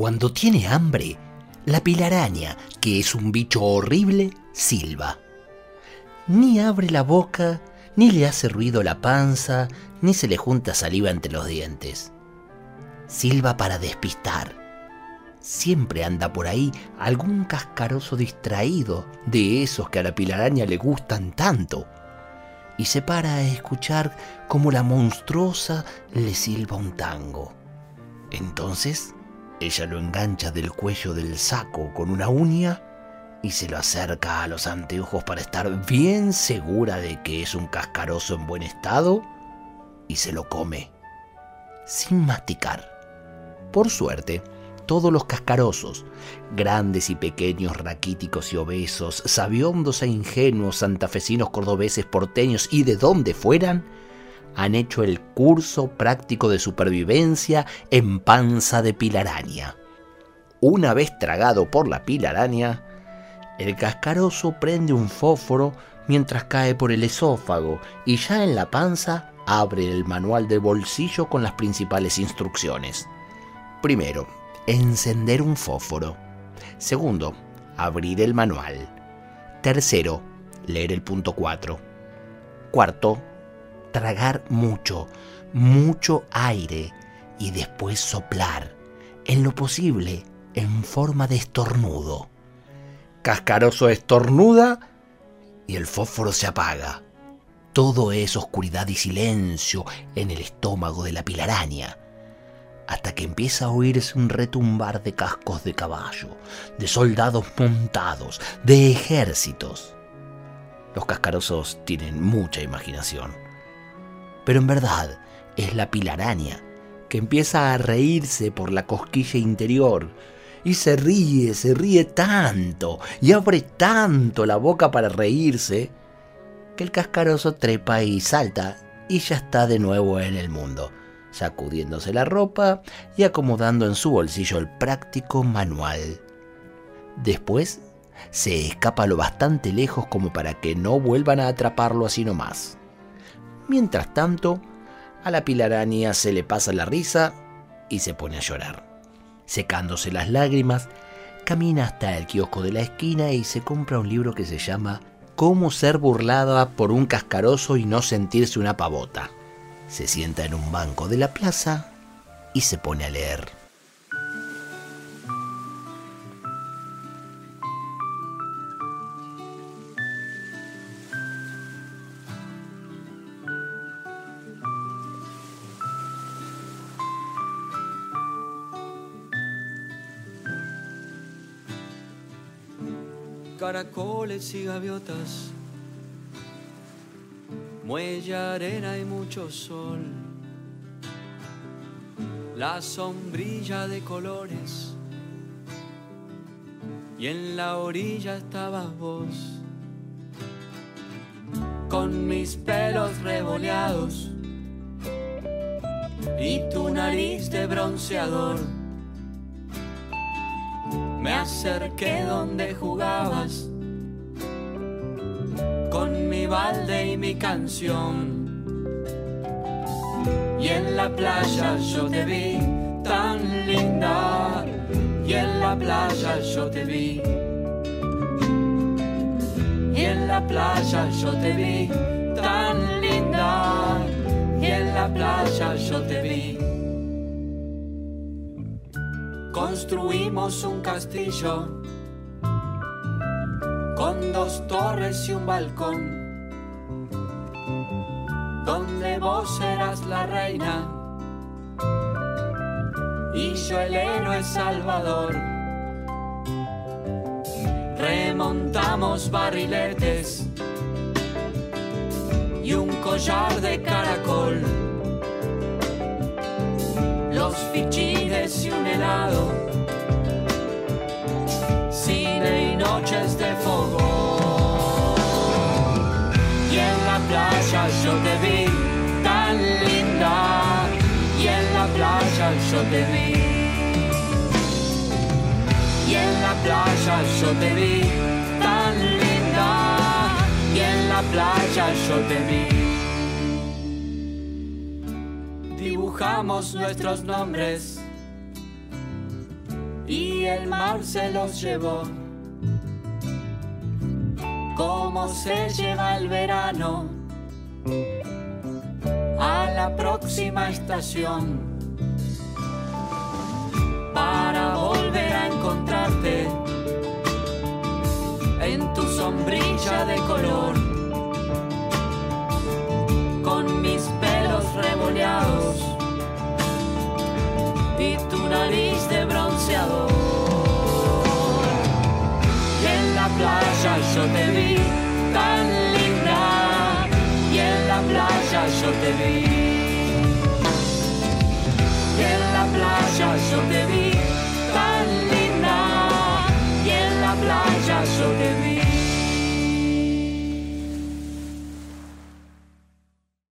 Cuando tiene hambre, la pilaraña, que es un bicho horrible, silba. Ni abre la boca, ni le hace ruido la panza, ni se le junta saliva entre los dientes. Silba para despistar. Siempre anda por ahí algún cascaroso distraído de esos que a la pilaraña le gustan tanto. Y se para a escuchar cómo la monstruosa le silba un tango. Entonces ella lo engancha del cuello del saco con una uña y se lo acerca a los anteojos para estar bien segura de que es un cascaroso en buen estado y se lo come, sin masticar. Por suerte, todos los cascarosos, grandes y pequeños, raquíticos y obesos, sabiondos e ingenuos, santafesinos, cordobeses, porteños y de donde fueran, han hecho el curso práctico de supervivencia en panza de pilaraña. Una vez tragado por la pilaraña, el cascaroso prende un fósforo mientras cae por el esófago y ya en la panza abre el manual de bolsillo con las principales instrucciones. Primero, encender un fósforo. Segundo, abrir el manual. Tercero, leer el punto 4. Cuarto, tragar mucho, mucho aire y después soplar, en lo posible en forma de estornudo. Cascaroso estornuda y el fósforo se apaga. Todo es oscuridad y silencio en el estómago de la pilaraña, hasta que empieza a oírse un retumbar de cascos de caballo, de soldados montados, de ejércitos. Los cascarosos tienen mucha imaginación pero en verdad es la pilaraña, que empieza a reírse por la cosquilla interior. Y se ríe, se ríe tanto, y abre tanto la boca para reírse, que el cascaroso trepa y salta, y ya está de nuevo en el mundo, sacudiéndose la ropa y acomodando en su bolsillo el práctico manual. Después se escapa lo bastante lejos como para que no vuelvan a atraparlo así nomás. Mientras tanto, a la pilaraña se le pasa la risa y se pone a llorar. Secándose las lágrimas, camina hasta el kiosco de la esquina y se compra un libro que se llama Cómo ser burlada por un cascaroso y no sentirse una pavota. Se sienta en un banco de la plaza y se pone a leer. Caracoles y gaviotas, muelle, arena y mucho sol, la sombrilla de colores, y en la orilla estabas vos, con mis pelos revoleados. Y tu nariz de bronceador me acerqué donde jugabas con mi balde y mi canción. Y en la playa yo te vi tan linda, y en la playa yo te vi. Y en la playa yo te vi tan linda, y en la playa yo te vi. Construimos un castillo con dos torres y un balcón, donde vos eras la reina y yo el héroe salvador. Remontamos barriletes y un collar de caracol. Los fichillos Y en la playa yo te vi tan linda, y en la playa yo te vi. Dibujamos nuestros nombres y el mar se los llevó. Cómo se lleva el verano a la próxima estación volver a encontrarte en tu sombrilla de color con mis pelos revoleados y tu nariz de bronceador. Y en la playa yo te vi tan linda, y en la playa yo te vi.